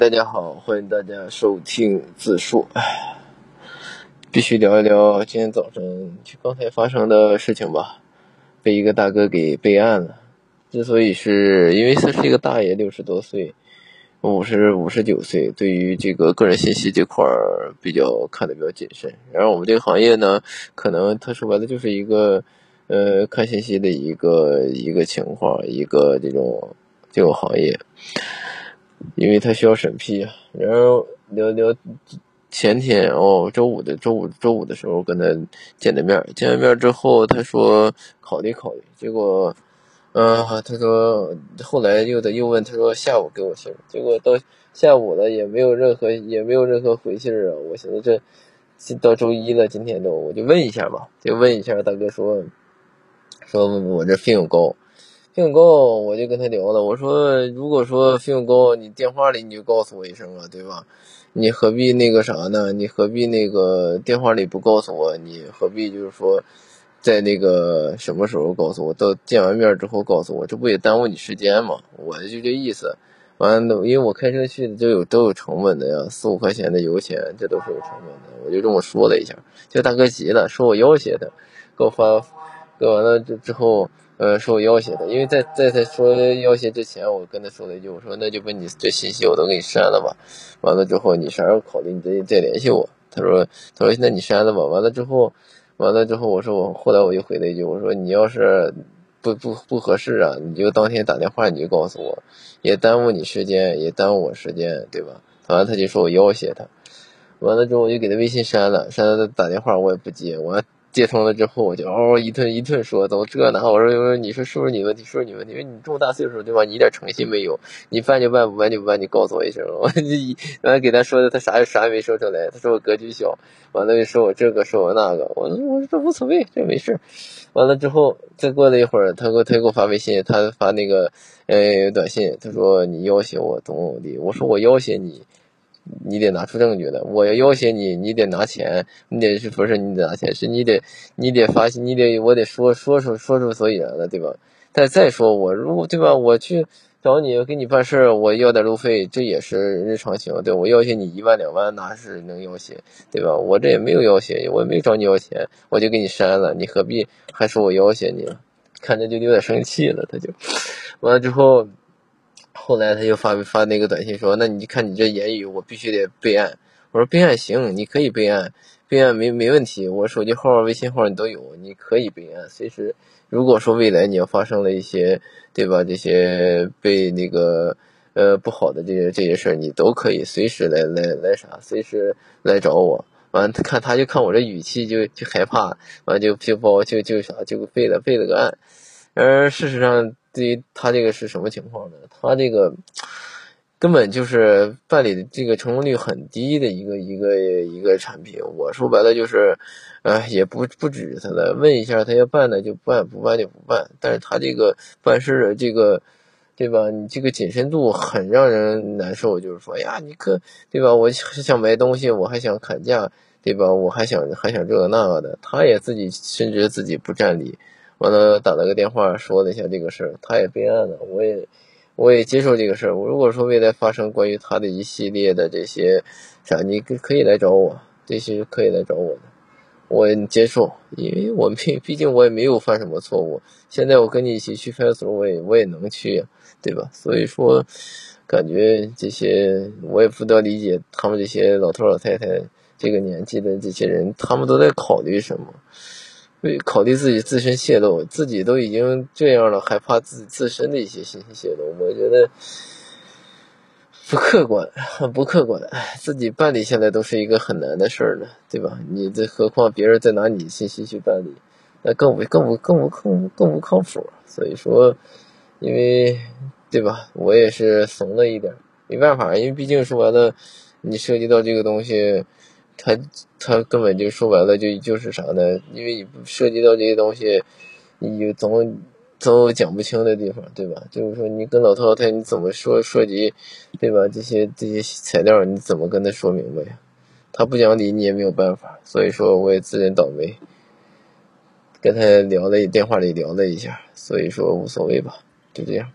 大家好，欢迎大家收听自述。必须聊一聊今天早上就刚才发生的事情吧。被一个大哥给备案了。之所以是因为他是一个大爷，六十多岁，五十五十九岁，对于这个个人信息这块儿比较看的比较谨慎。然后我们这个行业呢，可能他说白了就是一个呃看信息的一个一个情况，一个这种这种行业。因为他需要审批啊，然后聊聊前天哦，周五的周五周五的时候跟他见的面，见完面之后他说考虑考虑，结果，嗯，他说后来又得又问他说下午给我信，结果到下午了也没有任何也没有任何回信啊，我寻思这到周一了，今天都我就问一下吧，就问一下大哥说，说我这费用高。费用高，我就跟他聊了。我说，如果说费用高，你电话里你就告诉我一声啊，对吧？你何必那个啥呢？你何必那个电话里不告诉我？你何必就是说，在那个什么时候告诉我？到见完面之后告诉我，这不也耽误你时间吗？我就这意思。完了，因为我开车去都有都有成本的呀，四五块钱的油钱，这都是有成本的。我就这么说了一下，这大哥急了，说我要挟他，给我发，给完了之之后。呃，说我要挟他，因为在在他说要挟之前，我跟他说了一句，我说那就把你这信息我都给你删了吧。完了之后，你啥时候考虑，你再再联系我。他说，他说那你删了吧。完了之后，完了之后，我说我后来我就回了一句，我说你要是不不不合适啊，你就当天打电话你就告诉我，也耽误你时间，也耽误我时间，对吧？完了他就说我要挟他，完了之后我就给他微信删了，删了他打电话我也不接，我。接通了之后，我就嗷一顿一顿说，怎么这呢？我说，你说是不是你问题？是不是你问题？因为你这么大岁数，对吧？你一点诚信没有，你办就办，不办就不办，你告诉我一声。我一完了给他说的，他啥也啥也没说出来。他说我格局小，完了又说我这个，说我那个。我我说这无所谓，这没事。完了之后，再过了一会儿，他给我他给我发微信，他发那个呃短信，他说你要挟我怎么怎么地。我说我要挟你。你得拿出证据来，我要要挟你，你得拿钱，你得是不是你得拿钱？是你得你得发你得我得说说出说出所以然了，对吧？再再说我如果对吧？我去找你给你办事儿，我要点路费，这也是日常行为。对我要挟你一万两万，那是能要挟，对吧？我这也没有要挟，我也没找你要钱，我就给你删了，你何必还说我要挟你？看着就有点生气了，他就完了之后。后来他就发发那个短信说：“那你看你这言语，我必须得备案。”我说：“备案行，你可以备案，备案没没问题。我手机号、微信号你都有，你可以备案。随时，如果说未来你要发生了一些，对吧？这些被那个呃不好的这些这些事儿，你都可以随时来来来啥，随时来找我。完，他看他就看我这语气就就害怕，完就就报就就啥就备了备了个案。而事实上。”对于他这个是什么情况呢？他这个根本就是办理的这个成功率很低的一个一个一个产品。我说白了就是，呃，也不不止他的，问一下他要办的就办，不办就不办。但是他这个办事的这个，对吧？你这个谨慎度很让人难受。就是说，呀，你可对吧？我想买东西，我还想砍价，对吧？我还想还想这个那个的。他也自己深知自己不占理。完了，打了个电话说了一下这个事儿，他也备案了，我也我也接受这个事儿。我如果说未来发生关于他的一系列的这些啥，你可以来找我，这些可以来找我的，我接受，因为我毕毕竟我也没有犯什么错误。现在我跟你一起去派出所，我也我也能去，对吧？所以说，感觉这些我也不得理解他们这些老头老太太这个年纪的这些人，他们都在考虑什么。为考虑自己自身泄露，自己都已经这样了，还怕自自身的一些信息泄露，我觉得不客观，不客观。自己办理下来都是一个很难的事儿了，对吧？你这何况别人再拿你信息去办理，那更不更不更不更更不靠谱。所以说，因为对吧？我也是怂了一点，没办法，因为毕竟说完了，你涉及到这个东西。他他根本就说白了就就是啥呢？因为你涉及到这些东西，你总总有讲不清的地方，对吧？就是说你跟老头老太你怎么说涉及，对吧？这些这些材料你怎么跟他说明白呀？他不讲理你也没有办法，所以说我也自认倒霉，跟他聊了电话里聊了一下，所以说无所谓吧，就这样。